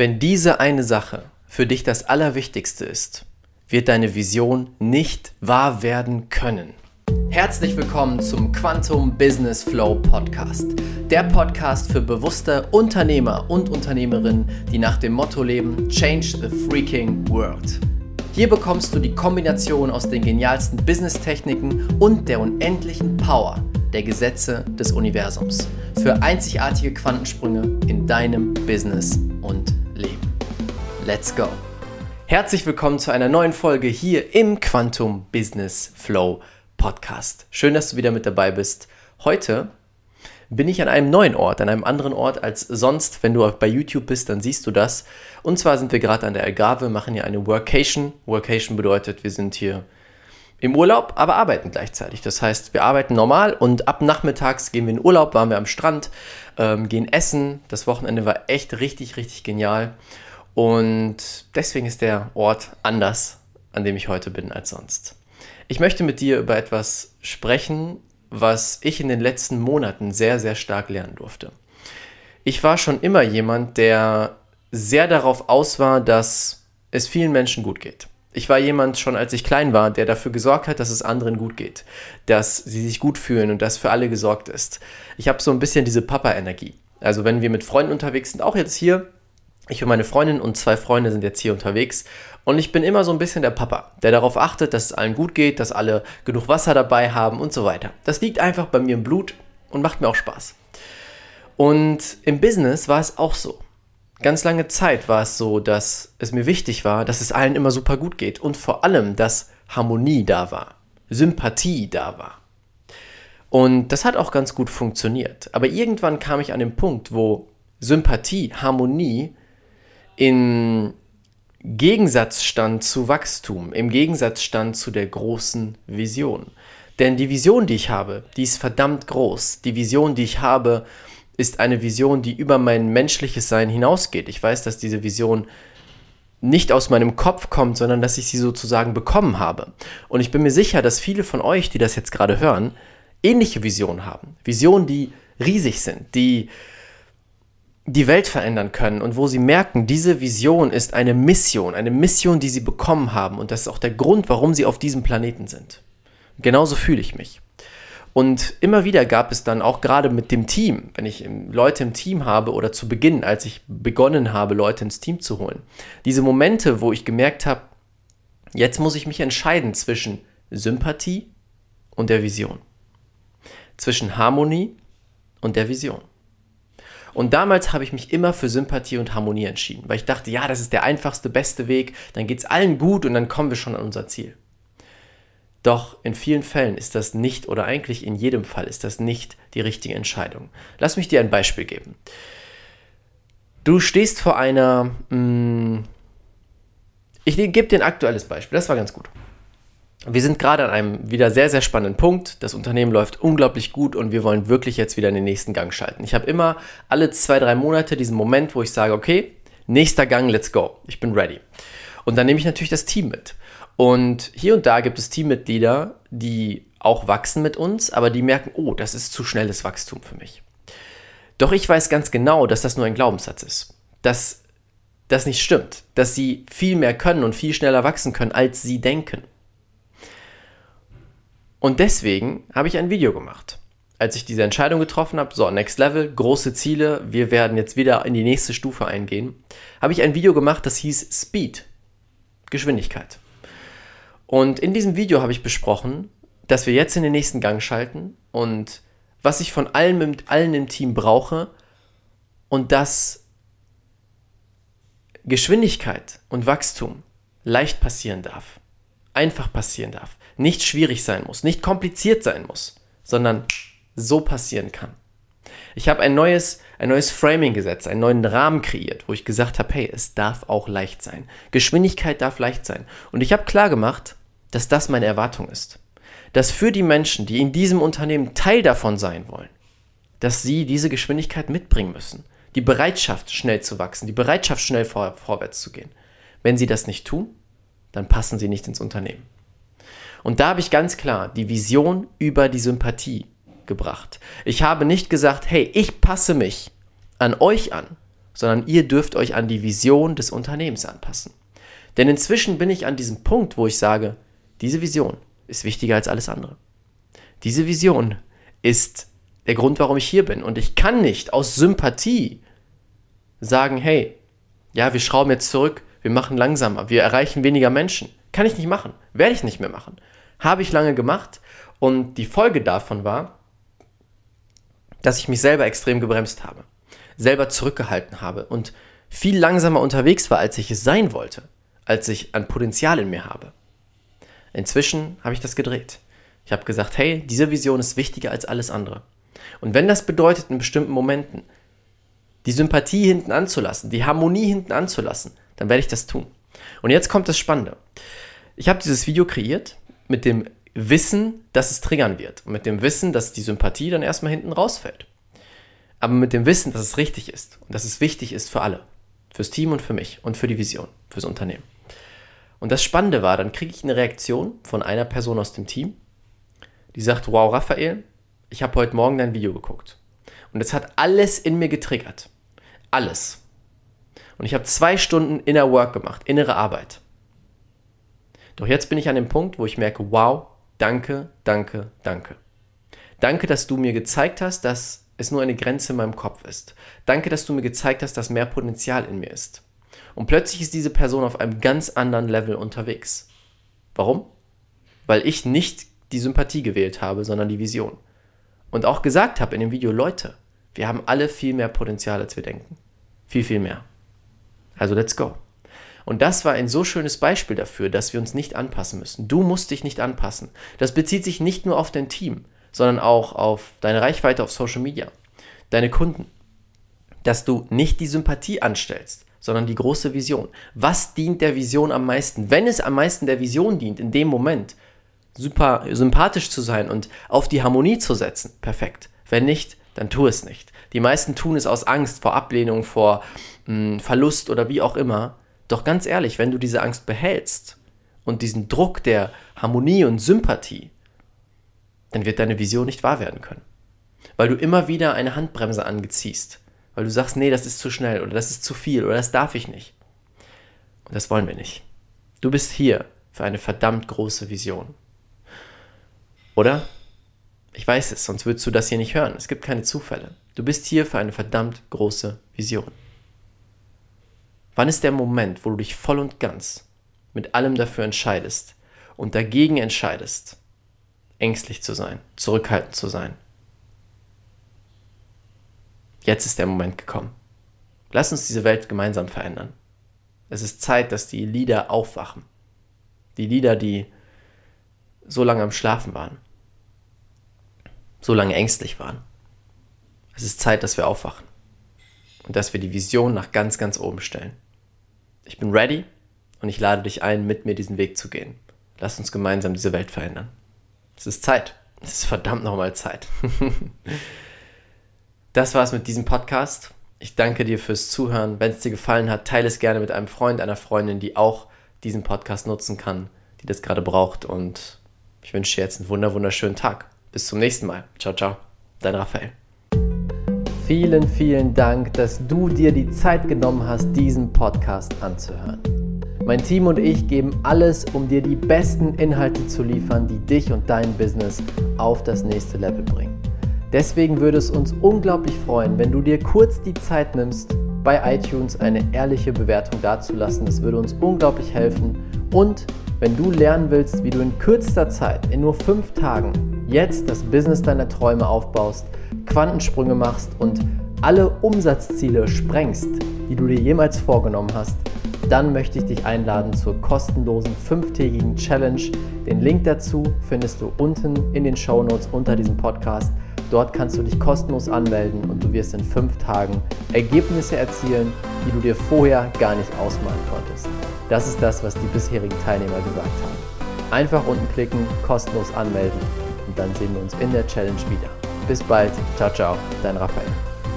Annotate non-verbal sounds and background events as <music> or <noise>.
Wenn diese eine Sache für dich das Allerwichtigste ist, wird deine Vision nicht wahr werden können. Herzlich willkommen zum Quantum Business Flow Podcast. Der Podcast für bewusste Unternehmer und Unternehmerinnen, die nach dem Motto leben, Change the Freaking World. Hier bekommst du die Kombination aus den genialsten Business-Techniken und der unendlichen Power der Gesetze des Universums für einzigartige Quantensprünge in deinem Business und. Let's go! Herzlich willkommen zu einer neuen Folge hier im Quantum Business Flow Podcast. Schön, dass du wieder mit dabei bist. Heute bin ich an einem neuen Ort, an einem anderen Ort als sonst. Wenn du bei YouTube bist, dann siehst du das. Und zwar sind wir gerade an der Algarve, machen hier eine Workation. Workation bedeutet, wir sind hier im Urlaub, aber arbeiten gleichzeitig. Das heißt, wir arbeiten normal und ab nachmittags gehen wir in Urlaub, waren wir am Strand, ähm, gehen essen. Das Wochenende war echt richtig, richtig genial. Und deswegen ist der Ort anders, an dem ich heute bin, als sonst. Ich möchte mit dir über etwas sprechen, was ich in den letzten Monaten sehr, sehr stark lernen durfte. Ich war schon immer jemand, der sehr darauf aus war, dass es vielen Menschen gut geht. Ich war jemand schon, als ich klein war, der dafür gesorgt hat, dass es anderen gut geht, dass sie sich gut fühlen und dass für alle gesorgt ist. Ich habe so ein bisschen diese Papa-Energie. Also wenn wir mit Freunden unterwegs sind, auch jetzt hier, ich und meine Freundin und zwei Freunde sind jetzt hier unterwegs und ich bin immer so ein bisschen der Papa, der darauf achtet, dass es allen gut geht, dass alle genug Wasser dabei haben und so weiter. Das liegt einfach bei mir im Blut und macht mir auch Spaß. Und im Business war es auch so ganz lange Zeit war es so, dass es mir wichtig war, dass es allen immer super gut geht und vor allem, dass Harmonie da war, Sympathie da war. Und das hat auch ganz gut funktioniert. Aber irgendwann kam ich an den Punkt, wo Sympathie, Harmonie in Gegensatz stand zu Wachstum, im Gegensatz stand zu der großen Vision. Denn die Vision, die ich habe, die ist verdammt groß. Die Vision, die ich habe, ist eine Vision, die über mein menschliches Sein hinausgeht. Ich weiß, dass diese Vision nicht aus meinem Kopf kommt, sondern dass ich sie sozusagen bekommen habe. Und ich bin mir sicher, dass viele von euch, die das jetzt gerade hören, ähnliche Visionen haben. Visionen, die riesig sind, die die Welt verändern können und wo sie merken, diese Vision ist eine Mission, eine Mission, die sie bekommen haben und das ist auch der Grund, warum sie auf diesem Planeten sind. Genauso fühle ich mich. Und immer wieder gab es dann auch gerade mit dem Team, wenn ich Leute im Team habe oder zu Beginn, als ich begonnen habe, Leute ins Team zu holen, diese Momente, wo ich gemerkt habe, jetzt muss ich mich entscheiden zwischen Sympathie und der Vision, zwischen Harmonie und der Vision. Und damals habe ich mich immer für Sympathie und Harmonie entschieden, weil ich dachte, ja, das ist der einfachste, beste Weg, dann geht es allen gut und dann kommen wir schon an unser Ziel. Doch in vielen Fällen ist das nicht, oder eigentlich in jedem Fall ist das nicht die richtige Entscheidung. Lass mich dir ein Beispiel geben. Du stehst vor einer... Mh, mm, ich gebe dir ein aktuelles Beispiel, das war ganz gut. Wir sind gerade an einem wieder sehr, sehr spannenden Punkt. Das Unternehmen läuft unglaublich gut und wir wollen wirklich jetzt wieder in den nächsten Gang schalten. Ich habe immer alle zwei, drei Monate diesen Moment, wo ich sage, okay, nächster Gang, let's go. Ich bin ready. Und dann nehme ich natürlich das Team mit. Und hier und da gibt es Teammitglieder, die auch wachsen mit uns, aber die merken, oh, das ist zu schnelles Wachstum für mich. Doch ich weiß ganz genau, dass das nur ein Glaubenssatz ist. Dass das nicht stimmt. Dass sie viel mehr können und viel schneller wachsen können, als sie denken. Und deswegen habe ich ein Video gemacht. Als ich diese Entscheidung getroffen habe, so, Next Level, große Ziele, wir werden jetzt wieder in die nächste Stufe eingehen, habe ich ein Video gemacht, das hieß Speed, Geschwindigkeit. Und in diesem Video habe ich besprochen, dass wir jetzt in den nächsten Gang schalten und was ich von allen, allen im Team brauche und dass Geschwindigkeit und Wachstum leicht passieren darf, einfach passieren darf, nicht schwierig sein muss, nicht kompliziert sein muss, sondern so passieren kann. Ich habe ein neues, ein neues Framing gesetzt, einen neuen Rahmen kreiert, wo ich gesagt habe, hey, es darf auch leicht sein. Geschwindigkeit darf leicht sein. Und ich habe klar gemacht, dass das meine Erwartung ist. Dass für die Menschen, die in diesem Unternehmen Teil davon sein wollen, dass sie diese Geschwindigkeit mitbringen müssen. Die Bereitschaft, schnell zu wachsen, die Bereitschaft, schnell vor, vorwärts zu gehen. Wenn sie das nicht tun, dann passen sie nicht ins Unternehmen. Und da habe ich ganz klar die Vision über die Sympathie gebracht. Ich habe nicht gesagt, hey, ich passe mich an euch an, sondern ihr dürft euch an die Vision des Unternehmens anpassen. Denn inzwischen bin ich an diesem Punkt, wo ich sage, diese Vision ist wichtiger als alles andere. Diese Vision ist der Grund, warum ich hier bin. Und ich kann nicht aus Sympathie sagen, hey, ja, wir schrauben jetzt zurück, wir machen langsamer, wir erreichen weniger Menschen. Kann ich nicht machen, werde ich nicht mehr machen. Habe ich lange gemacht und die Folge davon war, dass ich mich selber extrem gebremst habe, selber zurückgehalten habe und viel langsamer unterwegs war, als ich es sein wollte, als ich an Potenzial in mir habe. Inzwischen habe ich das gedreht. Ich habe gesagt, hey, diese Vision ist wichtiger als alles andere. Und wenn das bedeutet, in bestimmten Momenten die Sympathie hinten anzulassen, die Harmonie hinten anzulassen, dann werde ich das tun. Und jetzt kommt das Spannende. Ich habe dieses Video kreiert mit dem Wissen, dass es triggern wird. Und mit dem Wissen, dass die Sympathie dann erstmal hinten rausfällt. Aber mit dem Wissen, dass es richtig ist und dass es wichtig ist für alle. Fürs Team und für mich und für die Vision, fürs Unternehmen. Und das Spannende war, dann kriege ich eine Reaktion von einer Person aus dem Team, die sagt, wow, Raphael, ich habe heute Morgen dein Video geguckt. Und es hat alles in mir getriggert. Alles. Und ich habe zwei Stunden Inner Work gemacht, innere Arbeit. Doch jetzt bin ich an dem Punkt, wo ich merke, wow, danke, danke, danke. Danke, dass du mir gezeigt hast, dass es nur eine Grenze in meinem Kopf ist. Danke, dass du mir gezeigt hast, dass mehr Potenzial in mir ist. Und plötzlich ist diese Person auf einem ganz anderen Level unterwegs. Warum? Weil ich nicht die Sympathie gewählt habe, sondern die Vision. Und auch gesagt habe in dem Video, Leute, wir haben alle viel mehr Potenzial, als wir denken. Viel, viel mehr. Also let's go. Und das war ein so schönes Beispiel dafür, dass wir uns nicht anpassen müssen. Du musst dich nicht anpassen. Das bezieht sich nicht nur auf dein Team, sondern auch auf deine Reichweite auf Social Media, deine Kunden. Dass du nicht die Sympathie anstellst, sondern die große Vision. Was dient der Vision am meisten? Wenn es am meisten der Vision dient, in dem Moment, super sympathisch zu sein und auf die Harmonie zu setzen, perfekt. Wenn nicht, dann tu es nicht. Die meisten tun es aus Angst vor Ablehnung, vor mh, hm, Verlust oder wie auch immer. Doch ganz ehrlich, wenn du diese Angst behältst und diesen Druck der Harmonie und Sympathie, dann wird deine Vision nicht wahr werden können. Weil du immer wieder eine Handbremse angeziehst. Weil du sagst, nee, das ist zu schnell oder das ist zu viel oder das darf ich nicht. Und das wollen wir nicht. Du bist hier für eine verdammt große Vision. Oder? Ich weiß es, sonst würdest du das hier nicht hören. Es gibt keine Zufälle. Du bist hier für eine verdammt große Vision. Wann ist der Moment, wo du dich voll und ganz mit allem dafür entscheidest und dagegen entscheidest, ängstlich zu sein, zurückhaltend zu sein? Jetzt ist der Moment gekommen. Lass uns diese Welt gemeinsam verändern. Es ist Zeit, dass die Lieder aufwachen. Die Lieder, die so lange am Schlafen waren, so lange ängstlich waren. Es ist Zeit, dass wir aufwachen und dass wir die Vision nach ganz, ganz oben stellen. Ich bin ready und ich lade dich ein, mit mir diesen Weg zu gehen. Lass uns gemeinsam diese Welt verändern. Es ist Zeit. Es ist verdammt nochmal Zeit. <laughs> das war's mit diesem Podcast. Ich danke dir fürs Zuhören. Wenn es dir gefallen hat, teile es gerne mit einem Freund, einer Freundin, die auch diesen Podcast nutzen kann, die das gerade braucht. Und ich wünsche dir jetzt einen wunderschönen Tag. Bis zum nächsten Mal. Ciao, ciao. Dein Raphael. Vielen, vielen Dank, dass du dir die Zeit genommen hast, diesen Podcast anzuhören. Mein Team und ich geben alles, um dir die besten Inhalte zu liefern, die dich und dein Business auf das nächste Level bringen. Deswegen würde es uns unglaublich freuen, wenn du dir kurz die Zeit nimmst, bei iTunes eine ehrliche Bewertung dazulassen. Das würde uns unglaublich helfen. Und wenn du lernen willst, wie du in kürzester Zeit, in nur fünf Tagen, jetzt das Business deiner Träume aufbaust, Quantensprünge machst und alle Umsatzziele sprengst, die du dir jemals vorgenommen hast, dann möchte ich dich einladen zur kostenlosen fünftägigen Challenge. Den Link dazu findest du unten in den Show Notes unter diesem Podcast. Dort kannst du dich kostenlos anmelden und du wirst in fünf Tagen Ergebnisse erzielen, die du dir vorher gar nicht ausmalen konntest. Das ist das, was die bisherigen Teilnehmer gesagt haben. Einfach unten klicken, kostenlos anmelden und dann sehen wir uns in der Challenge wieder. Bis bald, ciao, ciao, dein Raphael.